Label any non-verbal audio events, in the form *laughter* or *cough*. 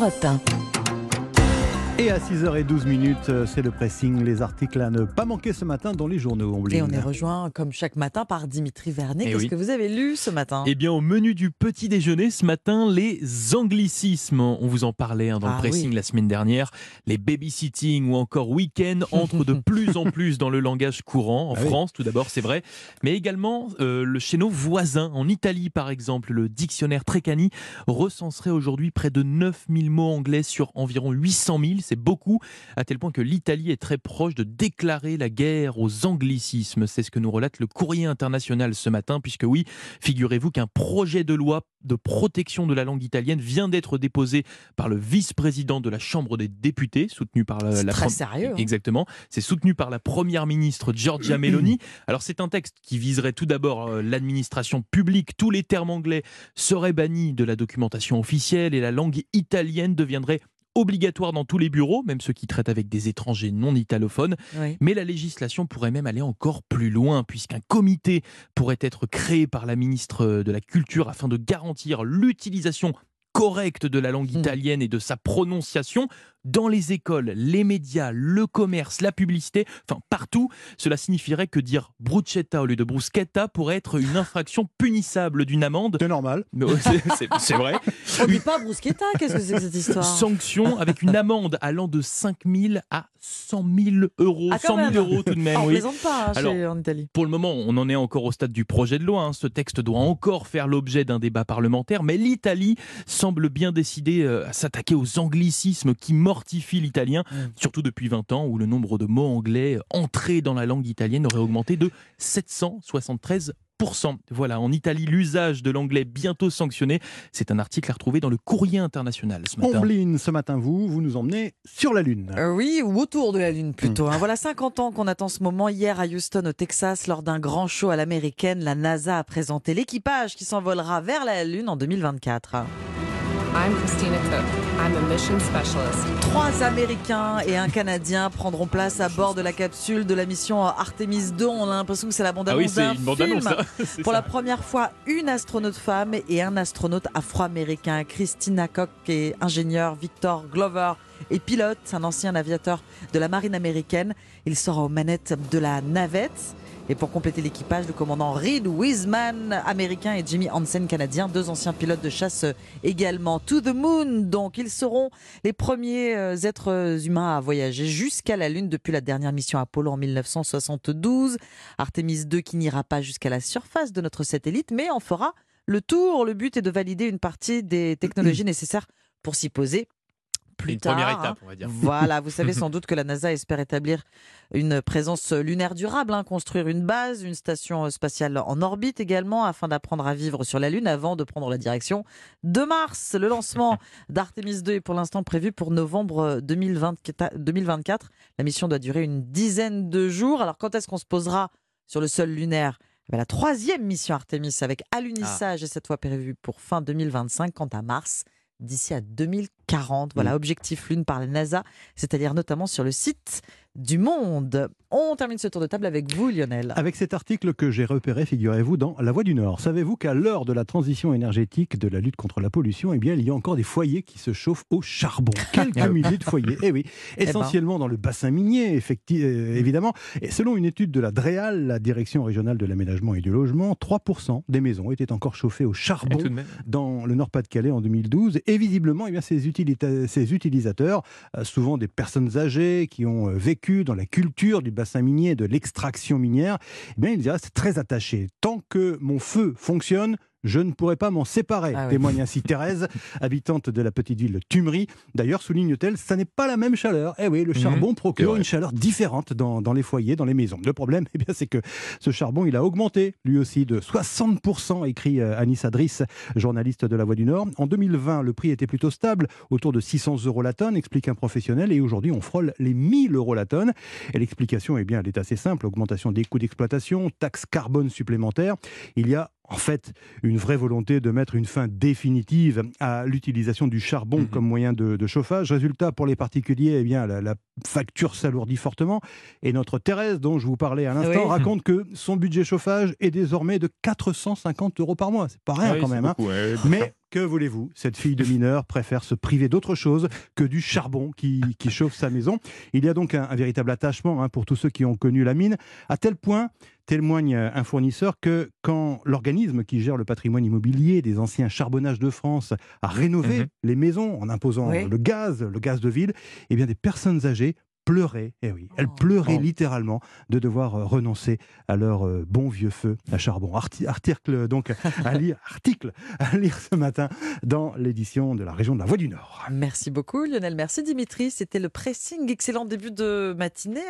Europe 1. Et à 6h12 minutes, euh, c'est le pressing, les articles à ne pas manquer ce matin dans les journaux. Ombline. Et on est rejoint comme chaque matin par Dimitri Vernet. Eh Qu'est-ce oui. que vous avez lu ce matin? Eh bien, au menu du petit déjeuner ce matin, les anglicismes. On vous en parlait hein, dans Ah le pressing oui. la semaine dernière. Les babysitting ou encore week-end entrent de *laughs* plus en plus dans le langage courant. En Ah oui. France, tout d'abord, c'est vrai. Mais également euh, le chez nos voisins. En Italie, par exemple, le dictionnaire Treccani recenserait aujourd'hui près de 9000 mots anglais sur environ 800 000. C'est beaucoup, à tel point que l'Italie est très proche de déclarer la guerre aux anglicismes. C'est ce que nous relate le courrier international ce matin, puisque oui, Figurez-vous qu'un projet de loi de protection de la langue italienne vient d'être déposé par le vice-président de la Chambre des députés, soutenu par la, la très prom- sérieux, hein. Exactement. C'est soutenu par la première ministre Giorgia *clears throat* Meloni. Alors c'est un texte qui viserait tout d'abord euh, l'administration publique. Tous les termes anglais seraient bannis de la documentation officielle et la langue italienne deviendrait obligatoire dans tous les bureaux, même ceux qui traitent avec des étrangers non italophones. Oui. Mais la législation pourrait même aller encore plus loin, puisqu'un comité pourrait être créé par la ministre de la Culture afin de garantir l'utilisation correcte de la langue Hmm. italienne et de sa prononciation dans les écoles, les médias, le commerce, la publicité, enfin partout. Cela signifierait que dire bruschetta au lieu de bruschetta pourrait être une infraction punissable d'une amende. C'est normal. C'est- vrai. On dit pas bruschetta, qu'est-ce que c'est que cette histoire? Sanction avec une amende allant de 5 000 à 100 000 euros. Ah, quand 100 000 même. euros tout de même, On oui. plaisante pas hein, chez- Alors, en Italie. Pour le moment, on en est encore au stade du projet de loi. hein. Ce texte doit encore faire l'objet d'un débat parlementaire, mais l'Italie semble bien décidée euh, à s'attaquer aux anglicismes qui mortifient l'italien, Mm. surtout depuis 20 ans où le nombre de mots anglais entrés dans la langue italienne aurait augmenté de 773 voilà, en Italie, l'usage de l'anglais bientôt sanctionné. C'est un article à retrouver dans le courrier international ce matin. Ombline, ce matin, vous, vous nous emmenez sur la Lune. Euh, oui, ou autour de la Lune plutôt. Hein. Voilà 50 ans qu'on attend ce moment. Hier à Houston, au Texas, lors d'un grand show à l'américaine, la NASA a présenté l'équipage qui s'envolera vers la Lune en 2024. I'm Christina Cook. I'm a mission specialist. Trois Américains et un Canadien prendront place à bord de la capsule de la mission Artemis 2. On a l'impression que c'est la bande-annonce Ah oui, c'est d'un film. hein. *laughs* Pour ça. la première fois, une astronaute femme et un astronaute afro-américain. Christina Koch est ingénieur, Victor Glover est pilote, un ancien aviateur de la marine américaine. Il sera aux manettes de la navette. Et pour compléter l'équipage, le commandant Reed Wiseman, américain, et Jimmy Hansen, canadien, deux anciens pilotes de chasse également. To the Moon, donc ils seront les premiers euh, êtres humains à voyager jusqu'à la Lune depuis la dernière mission Apollo en 1972. Artemis 2 qui n'ira pas jusqu'à la surface de notre satellite, mais en fera le tour. Le but est de valider une partie des technologies *clears throat* nécessaires pour s'y poser plus Une tard. première hein. étape, on va dire. Voilà, vous savez *laughs* sans doute que la NASA espère établir une présence lunaire durable, hein, construire une base, une station spatiale en orbite également, afin d'apprendre à vivre sur la Lune avant de prendre la direction de Mars. Le lancement *laughs* d'Artemis 2 est pour l'instant prévu pour novembre 2024. 2024. La mission doit durer une dizaine de jours. Alors quand est-ce qu'on se posera sur le sol lunaire? Eh La troisième mission Artemis avec alunissage est cette fois prévue pour fin 2025. Quant à Mars, d'ici à 2040. Voilà, objectif Lune par la NASA, c'est-à-dire notamment sur le site du Monde. On termine ce tour de table avec vous, Lionel. Avec cet article que j'ai repéré, figurez-vous, dans La Voix du Nord. Savez-vous qu'à l'heure de la transition énergétique, de la lutte contre la pollution, eh bien, il y a encore des foyers qui se chauffent au charbon? *laughs* Quelques milliers de foyers. Eh oui, ben. essentiellement dans le bassin minier, effecti- euh, évidemment. Et selon une étude de la DREAL, la Direction régionale de l'aménagement et du logement, 3% des maisons étaient encore chauffées au charbon dans le Nord-Pas-de-Calais en 2012. Et visiblement, eh bien, ces, utilisateurs, euh, souvent des personnes âgées qui ont euh, dans la culture du bassin minier, de l'extraction minière, eh bien, ils y très attachés. Tant que mon feu fonctionne, je ne pourrai pas m'en séparer, Ah oui. témoigne ainsi *laughs* Thérèse, habitante de la petite ville de Tumerie. D'ailleurs, souligne-t-elle, ça n'est pas la même chaleur. Eh oui, le charbon procure Mhm. une chaleur différente dans, dans les foyers, dans les maisons. Le problème, *laughs* eh bien, c'est que ce charbon, il a augmenté, lui aussi, de 60%, écrit euh, Anis Adris, journaliste de La Voix du Nord. En 2020, le prix était plutôt stable, autour de 600 euros la tonne, explique un professionnel, et aujourd'hui, on frôle les 1000 euros la tonne. Et l'explication, eh bien, elle est assez simple, augmentation des coûts d'exploitation, taxes carbone supplémentaires. Il y a en fait une vraie volonté de mettre une fin définitive à l'utilisation du charbon Mhm. comme moyen de, de chauffage. Résultat, pour les particuliers, eh bien, la, la facture s'alourdit fortement. Et notre Thérèse, dont je vous parlais à l'instant, Oui. raconte que son budget chauffage est désormais de 450 euros par mois. C'est pas rien Ah oui, quand même. hein. ouais. Mais que voulez-vous? Cette fille de mineur préfère se priver d'autre chose que du charbon qui, qui chauffe sa maison. Il y a donc un, un véritable attachement hein, pour tous ceux qui ont connu la mine, à tel point témoigne un fournisseur que quand l'organisme qui gère le patrimoine immobilier des anciens charbonnages de France a rénové Mhm. les maisons en imposant Oui. le gaz, le gaz de ville, eh bien des personnes âgées pleuraient, eh oui, elles Oh. pleuraient Oh. littéralement de devoir euh, renoncer à leur euh, bon vieux feu à charbon. Arti- article donc *laughs* à lire, article à lire ce matin dans l'édition de la région de la Voie du Nord. Merci beaucoup Lionel, merci Dimitri. C'était le pressing, excellent début de matinée.